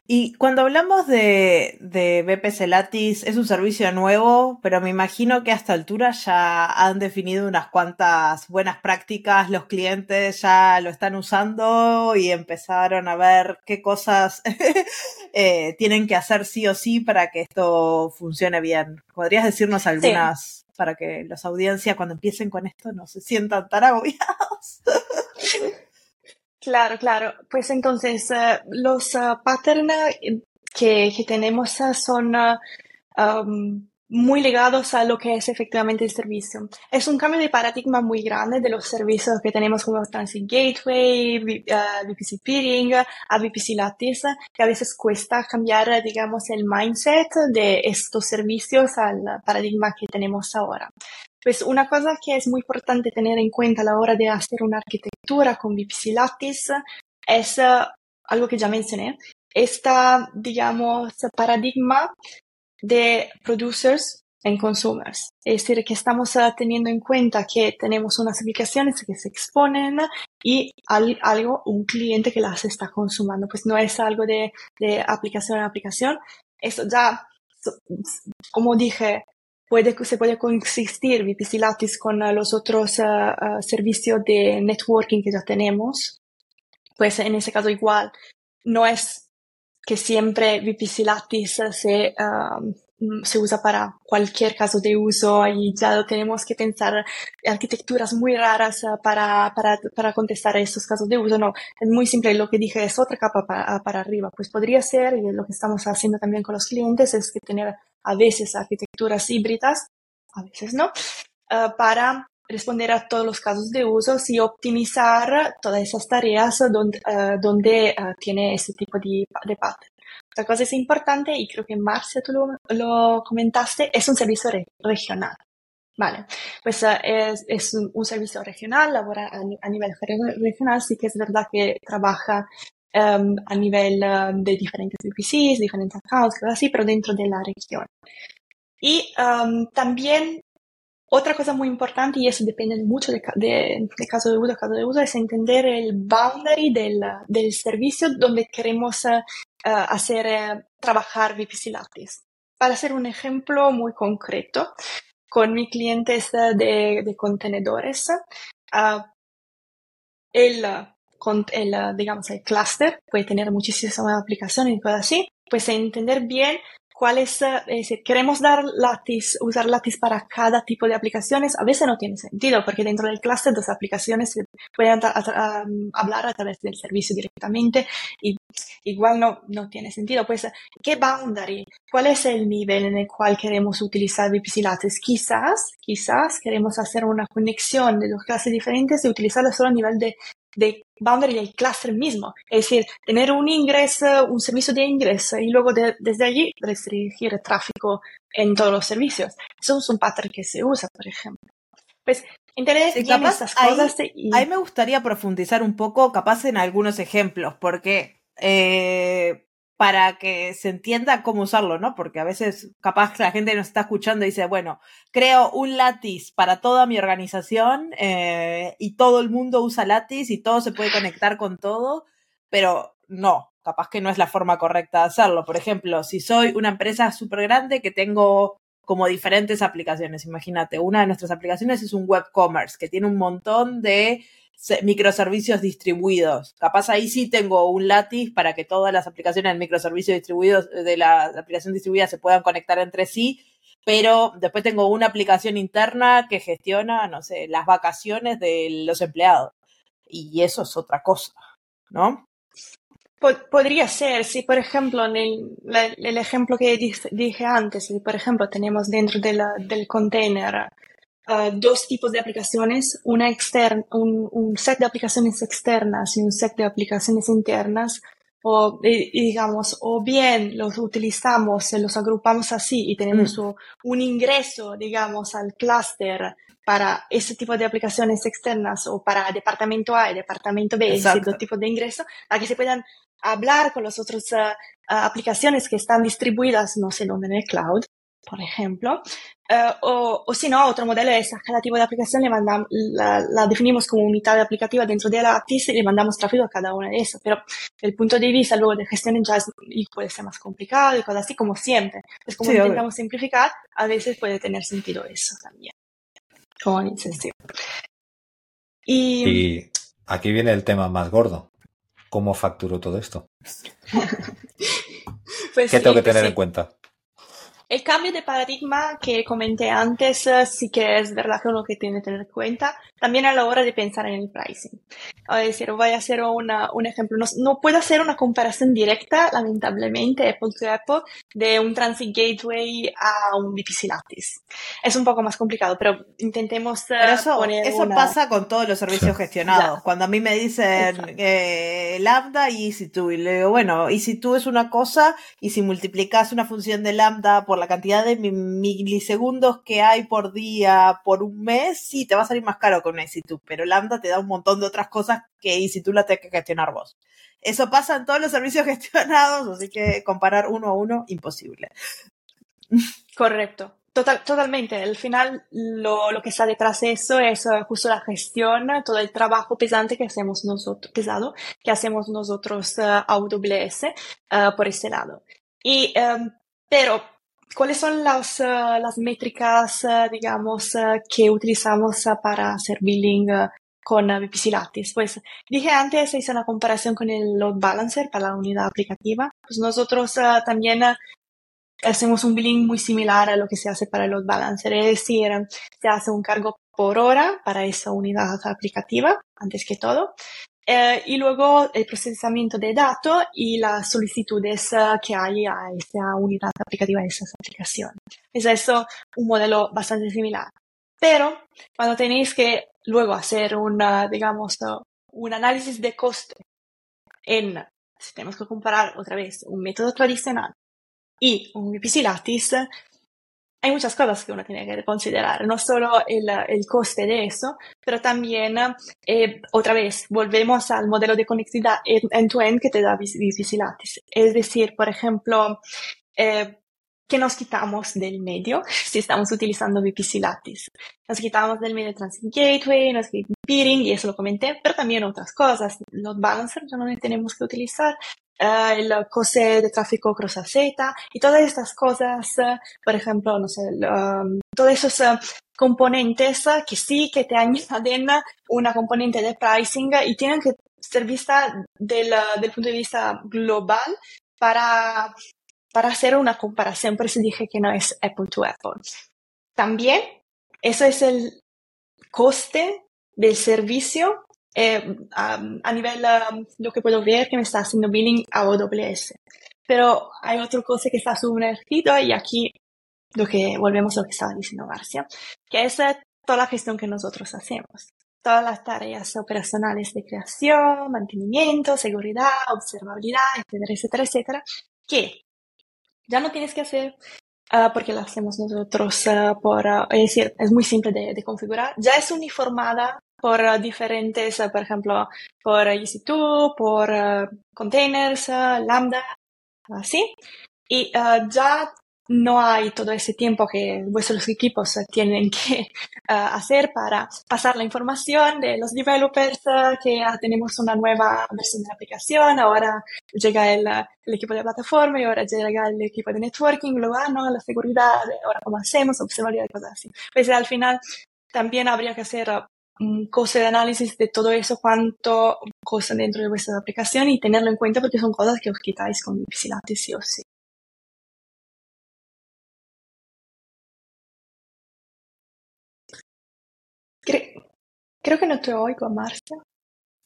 Y cuando hablamos de, de BPC Lattice, es un servicio nuevo, pero me imagino que a esta altura ya han definido unas cuantas buenas prácticas, los clientes ya lo están usando y empezaron a ver qué cosas eh, tienen que hacer sí o sí para que esto funcione bien. ¿Podrías decirnos algunas para que las audiencias cuando empiecen con esto no se sientan tan agobiados? Claro, claro. Pues entonces, uh, los uh, patterns que, que, tenemos son muy ligados a lo que es efectivamente el servicio. Es un cambio de paradigma muy grande de los servicios que tenemos como Transit Gateway, VPC Peering, a VPC Lattice, que a veces cuesta cambiar, digamos, el mindset de estos servicios al paradigma que tenemos ahora. Pues una cosa que es muy importante tener en cuenta a la hora de hacer una arquitectura con VPC Lattice es eh, algo que ya mencioné, esta, digamos, paradigma de producers en consumers. Es decir, que estamos uh, teniendo en cuenta que tenemos unas aplicaciones que se exponen y algo, un cliente que las está consumiendo. Pues no es algo de, de aplicación a aplicación. Eso ya, como dije, puede, se puede consistir VPC Lattice con uh, los otros uh, servicios de networking que ya tenemos. Pues en ese caso igual, no es que siempre Lattice se, um, se usa para cualquier caso de uso y ya tenemos que pensar arquitecturas muy raras para, para, para contestar esos casos de uso. No, es muy simple. Lo que dije es otra capa para, para arriba. Pues podría ser, y lo que estamos haciendo también con los clientes, es que tener a veces arquitecturas híbridas, a veces no, uh, para responder a todos los casos de uso y optimizar todas esas tareas donde, uh, donde uh, tiene ese tipo de, de pattern. Otra cosa es importante, y creo que Marcia tú lo, lo comentaste, es un servicio re regional. Vale, pues uh, es, es un, un, servicio regional, labora a, a, nivel regional, sí que es verdad que trabaja um, a nivel um, de diferentes VPCs, diferentes accounts, cosas así, pero dentro de la región. Y um, también otra cosa muy importante, y eso depende mucho de, de, de, caso de uso caso de uso, es entender el boundary del, del servicio donde queremos uh, hacer uh, trabajar VPC Lattice. Para hacer un ejemplo muy concreto, con mis clientes de, de contenedores, uh, el, el, digamos, el cluster puede tener muchísimas aplicaciones y cosas así, pues entender bien cuál es, eh, queremos dar Lattice, usar Lattice para cada tipo de aplicaciones, a veces no tiene sentido, porque dentro del cluster las aplicaciones pueden hablar a través del servicio directamente y igual no, no tiene sentido. Pues, ¿qué boundary? ¿Cuál es el nivel en el cual queremos utilizar VPC Lattice? Quizás, quizás queremos hacer una conexión de dos clases diferentes y utilizarlo solo a nivel de de boundary del cluster mismo. Es decir, tener un ingreso, un servicio de ingreso y luego de, desde allí restringir el tráfico en todos los servicios. Eso es un pattern que se usa, por ejemplo. Pues, Internet sí, cosas. y... ahí, me gustaría profundizar un poco, capaz en algunos ejemplos, porque eh, para que se entienda cómo usarlo, ¿no? Porque a veces capaz la gente nos está escuchando y dice, bueno, creo un Lattice para toda mi organización eh, y todo el mundo usa Lattice y todo se puede conectar con todo, pero no, capaz que no es la forma correcta de hacerlo. Por ejemplo, si soy una empresa súper grande que tengo como diferentes aplicaciones, imagínate, una de nuestras aplicaciones es un web commerce que tiene un montón de microservicios distribuidos. Capaz ahí sí tengo un Lattice para que todas las aplicaciones del microservicio distribuidos de la aplicación distribuida se puedan conectar entre sí, pero después tengo una aplicación interna que gestiona, no sé, las vacaciones de los empleados. Y eso es otra cosa, ¿no? Podría ser, si por ejemplo en el, el ejemplo que dije antes, si por ejemplo tenemos dentro de del container uh, dos tipos de aplicaciones, una externa, un, un, set de aplicaciones externas y un set de aplicaciones internas, o y, digamos, o bien los utilizamos, los agrupamos así y tenemos mm. un ingreso, digamos, al clúster para ese tipo de aplicaciones externas o para departamento A y departamento B, ese dos tipos de ingreso, a que se puedan hablar con las otras uh, aplicaciones que están distribuidas no sé dónde en el cloud por ejemplo. Uh, o, o, si no, otro modelo es a cada tipo de aplicación le mandamos, la, la, definimos como unidad aplicativa dentro de la APIS y le mandamos tráfico a cada una de esas. Pero el punto de vista luego de gestión ya es, y puede ser más complicado y cosas así como siempre. Es como sí, intentamos obvio. simplificar, a veces puede tener sentido eso también. Como dices, Y, y aquí viene el tema más gordo. ¿Cómo facturo todo esto? pues ¿Qué sí, tengo que tener sí. en cuenta? El cambio de paradigma que comenté antes eh, sí que es verdad que uno que tiene que tener en cuenta también a la hora de pensar en el pricing. Es decir, voy a hacer una, un ejemplo. No, no, puedo hacer una comparación directa, lamentablemente, Apple to Apple, de un Transit Gateway a un VPC Lattice. Es un poco más complicado, pero intentemos eh, pero eso, eso pasa con todos los servicios gestionados. Cuando a mí me dicen eh, Lambda y EC2, y le digo, bueno, EC2 es una cosa, y si multiplicas una función de Lambda por la cantidad de milisegundos que hay por día por un mes, sí, te va a salir más caro con EC2, pero Lambda te da un montón de otras cosas que EC2 la tienes que gestionar vos. Eso pasa en todos los servicios gestionados, así que comparar uno a uno, imposible. Correcto. Total, totalmente. Al final, lo, que está detrás de eso es justo la gestión, todo el trabajo pesante que hacemos nosotros, pesado, que hacemos nosotros uh, AWS uh, por ese lado. Y, um, pero, ¿cuáles son las, las métricas, digamos, que utilizamos para hacer billing con VPC Lattice? Pues dije antes, hice una comparación con el load balancer para la unidad aplicativa. Pues nosotros también hacemos un billing muy similar a lo que se hace para el load balancer, es decir, se hace un cargo por hora para esa unidad aplicativa, antes que todo, eh, y luego el procesamiento de datos y las solicitudes eh, que hay a esa unidad aplicativa, a esa aplicación. Es eso un modelo bastante similar. Pero cuando tenéis que luego hacer una, digamos, un análisis de coste en, si tenemos que comparar otra vez un método tradicional y un VPC Lattice, hay muchas cosas que uno tiene que considerar, no solo el, el coste de eso, pero también, eh, otra vez, volvemos al modelo de conectividad end-to-end que te da Lattice. Es decir, por ejemplo, eh, ¿qué nos quitamos del medio si estamos utilizando VPC Lattice? Nos quitamos del medio Transit Gateway, nos quitamos peering, y eso lo comenté, pero también otras cosas. Load Balancer ya no tenemos que utilizar, uh, el coste de tráfico cross Z y todas estas cosas, uh, por ejemplo, no sé, um, todos esos uh, componentes que sí que te añaden una componente de pricing y tienen que ser vista del, del punto de vista global para, para hacer una comparación. Por eso dije que no es Apple to Apple. También, eso es el coste del servicio eh, a, nivel lo que puedo ver que me está haciendo billing AWS. Pero hay otra cosa que está sumergido y aquí lo que volvemos a lo que estaba diciendo Garcia, que es eh, toda la gestión que nosotros hacemos. Todas las tareas operacionales de creación, mantenimiento, seguridad, observabilidad, etcétera, etcétera, etcétera, que ya no tienes que hacer uh, porque lo hacemos nosotros uh, por, uh, es decir, es muy simple de, de, configurar, ya es uniformada por diferentes, por ejemplo, por EC2, por containers, Lambda, así. Y ya no hay todo ese tiempo que vuestros equipos tienen que hacer para pasar la información de los developers que tenemos una nueva versión de la aplicación, ahora llega el, el, equipo de plataforma y ahora llega el equipo de networking, luego, ah, no, la seguridad, ahora cómo hacemos, observabilidad y cosas así. Pues al final también habría que hacer coste de análisis de todo eso, cuánto cuesta dentro de vuestra aplicación y tenerlo en cuenta porque son cosas que os quitáis con Lattice sí o sí. Creo, que no te oigo, Marcia.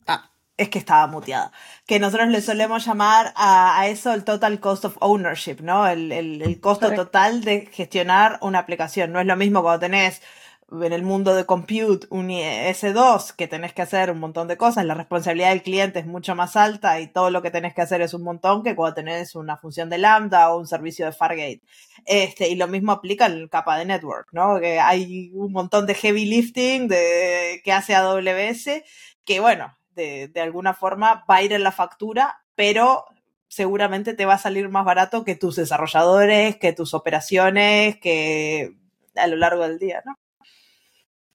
Ah, es que estaba muteada. Que nosotros le solemos llamar a, eso el total cost of ownership, ¿no? El, el, costo total de gestionar una aplicación. No es lo mismo cuando tenés en el mundo de compute un S2 que tenés que hacer un montón de cosas, la responsabilidad del cliente es mucho más alta y todo lo que tenés que hacer es un montón que cuando tenés una función de Lambda o un servicio de Fargate. Este, y lo mismo aplica en capa de network, ¿no? Que hay un montón de heavy lifting de, que hace AWS que, bueno, de, de alguna forma va a ir en la factura, pero seguramente te va a salir más barato que tus desarrolladores, que tus operaciones, que a lo largo del día, ¿no?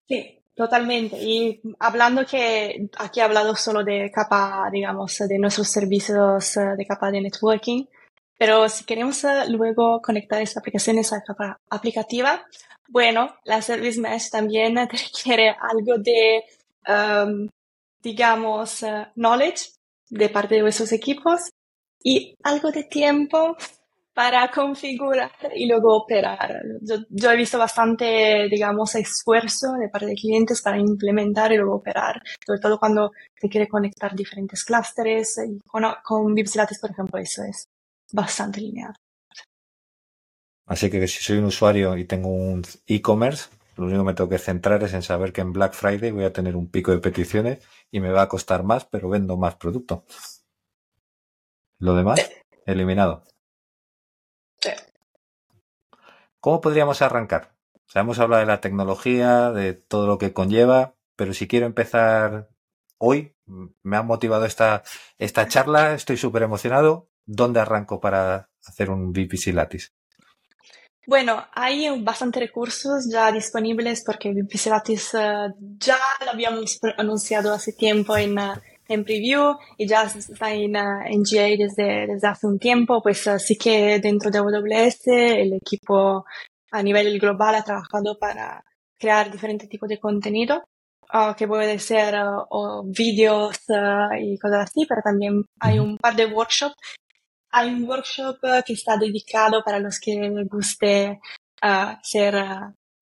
Sí, totalmente. Y hablando que aquí he hablado solo de capa, digamos, de nuestros servicios eh, de capa de networking, pero si queremos eh, luego conectar estas aplicaciones a capa aplicativa, bueno, la Service Mesh también requiere algo de, um, digamos, uh, knowledge de parte de vuestros equipos y algo de tiempo para configurar y luego operar. Yo, he visto bastante, digamos, esfuerzo de parte de clientes para implementar y luego operar, sobre todo cuando se quiere conectar diferentes clústeres. Con, con por ejemplo, eso es bastante lineal. Así que si soy un usuario y tengo un e-commerce, lo único que me tengo que centrar es en saber que en Black Friday voy a tener un pico de peticiones y me va a costar más, pero vendo más producto. Lo demás, eliminado. ¿Cómo podríamos arrancar? O hemos hablado de la tecnología, de todo lo que conlleva, pero si quiero empezar hoy, me ha motivado esta, esta charla, estoy súper emocionado. ¿Dónde arranco para hacer un VPC Lattice? Bueno, hay bastantes recursos ya disponibles porque VPC Lattice eh, ya lo habíamos anunciado hace tiempo en, uh, en preview y ya está en, en GA desde, desde hace un tiempo, pues así que dentro de AWS el equipo a nivel global ha trabajado para crear diferentes tipos de contenido, uh, que puede ser uh, vídeos y cosas así, pero también hay un par de workshops. Hay un workshop que está dedicado para los que les guste ser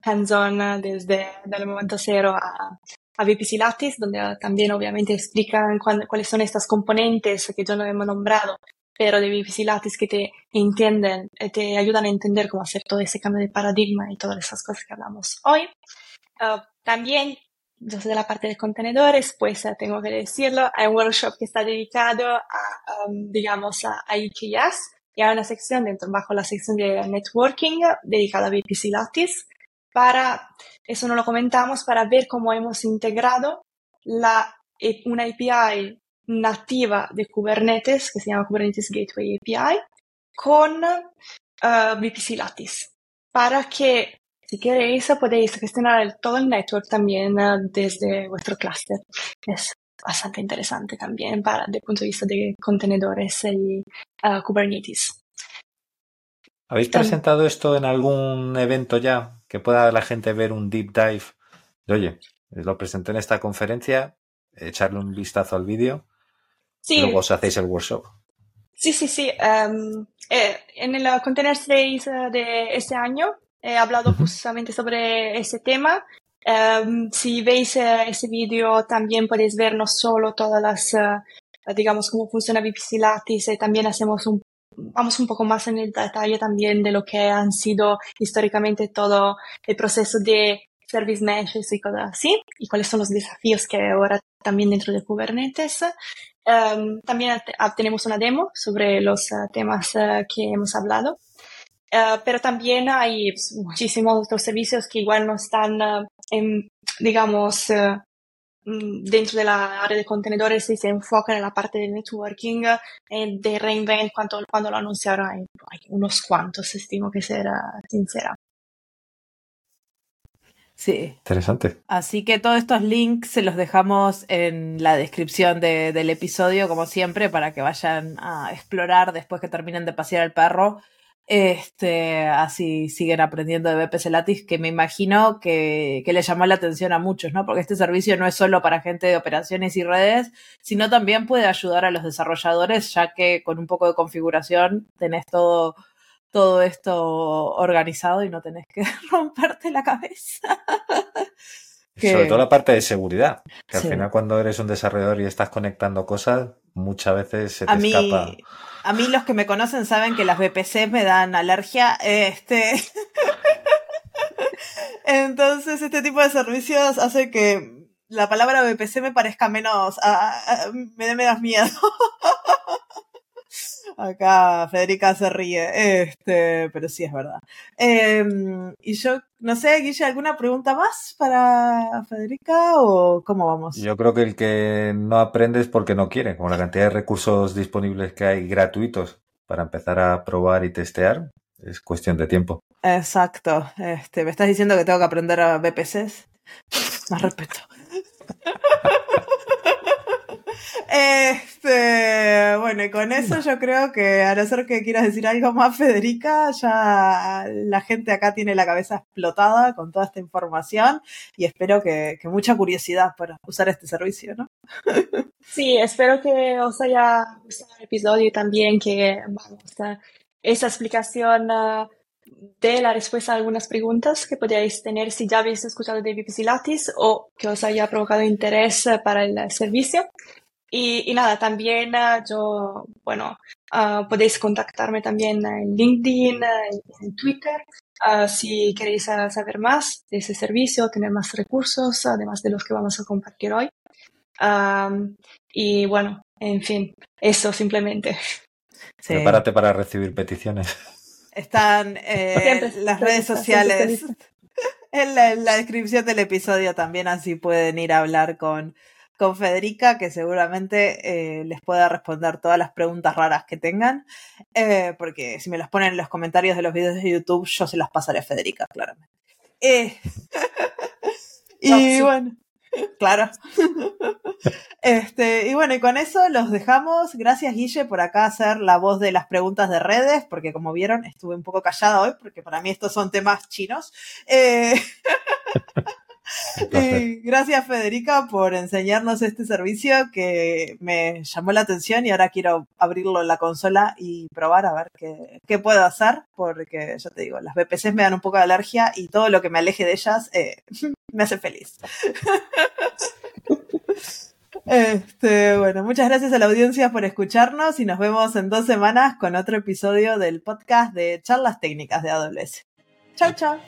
hands-on desde el momento cero a, a VPC Lattice, donde también obviamente explican cuáles son estas componentes que yo no hemos nombrado, pero de Lattice que te entienden, eh, te ayudan a entender cómo hacer todo ese cambio de paradigma y todas esas cosas que hablamos hoy. Ah, también, de la parte de contenedores, pues eh, tengo que decirlo, hay un workshop que está dedicado a, um, digamos, a, a y hay una sección dentro, bajo la sección de networking dedicada a VPC Lattice para, eso no lo comentamos, para ver cómo hemos integrado la, e, una API nativa de Kubernetes, que se llama Kubernetes Gateway API, con uh, VPC Lattice, para que si queréis podéis gestionar todo el network también uh, desde vuestro cluster. Es bastante interesante también para, desde el punto de vista de contenedores y uh, Kubernetes. ¿Habéis presentado esto en algún evento ya? Que pueda la gente ver un deep dive. Oye, lo presenté en esta conferencia, echarle un vistazo al vídeo. Sí. Luego os hacéis el workshop. Sí, sí, sí. Em, eh, en el Container Days eh, de este año he hablado justamente sobre ese tema. Em, si veis eh, ese vídeo, también podéis ver no solo todas las, digamos, cómo funciona VPC Lattice, también hacemos un vamos un poco más en el detalle también de lo que han sido históricamente todo el proceso de service meshes y cosas así, y cuáles son los desafíos que ahora también dentro de Kubernetes. Um, también tenemos una demo sobre los uh, temas uh, que hemos hablado, uh, pero también hay pues, muchísimos otros servicios que igual no están, en, digamos, dentro de la área de contenedores y se enfoca en la parte de networking eh, de Reinvent cuando, cuando lo anunciaron hay, unos cuantos, estimo que será sincera. Sí. Interesante. Así que todos estos links se los dejamos en la descripción del episodio, como siempre, para que vayan a explorar después que terminen de pasear el perro este, así siguen aprendiendo de BPC Lattice, que me imagino que, que, le llamó la atención a muchos, ¿no? Porque este servicio no es solo para gente de operaciones y redes, sino también puede ayudar a los desarrolladores, ya que con un poco de configuración tenés todo, todo esto organizado y no tenés que romperte la cabeza. Sobre todo la parte de seguridad, que al final cuando eres un desarrollador y estás conectando cosas, muchas veces se te escapa. A mí los que me conocen saben que las BPC me dan alergia. Este. Entonces, este tipo de servicios hace que la palabra BPC me parezca menos. me dé menos miedo. Acá Federica se ríe, este, pero sí es verdad. Em, y yo, no sé, Guille, ¿alguna pregunta más para Federica o cómo vamos? Yo creo que el que no aprende es porque no quiere, como la cantidad de recursos disponibles que hay gratuitos para empezar a probar y testear, es cuestión de tiempo. Exacto. Este, ¿Me estás diciendo que tengo que aprender a BPCs? Más respeto. Este, bueno, y con eso yo creo que a no ser que quieras decir algo más, Federica, ya la gente acá tiene la cabeza explotada con toda esta información y espero que, mucha curiosidad para usar este servicio, ¿no? Sí, espero que os haya gustado el episodio y también que vamos esa explicación de la respuesta a algunas preguntas que podríais tener si ya habéis escuchado de VPC o que os haya provocado interés para el servicio. Y, nada, también yo, bueno, podéis contactarme también en LinkedIn, en Twitter, si queréis saber más de ese servicio, tener más recursos, además de los que vamos a compartir hoy. y bueno, en fin, eso simplemente. Prepárate para recibir peticiones. Están eh, las redes sociales en la, descripción del episodio también, así pueden ir a hablar con, con Federica, que seguramente eh, les pueda responder todas las preguntas raras que tengan, eh, porque si me las ponen en los comentarios de los videos de YouTube, yo se las pasaré a Federica, claramente. y bueno, Claro. Este, y bueno, y con eso los dejamos. Gracias, Guille, por acá hacer la voz de las preguntas de redes, porque como vieron, estuve un poco callada hoy, porque para mí estos son temas chinos. Eh, gracias Federica por enseñarnos este servicio que me llamó la atención y ahora quiero abrirlo en la consola y probar a ver qué, puedo hacer porque ya te digo, las VPCs me dan un poco de alergia y todo lo que me aleje de ellas eh, me hace feliz. Este, bueno, muchas gracias a la audiencia por escucharnos y nos vemos en dos semanas con otro episodio del podcast de charlas técnicas de AWS. Chao, chao.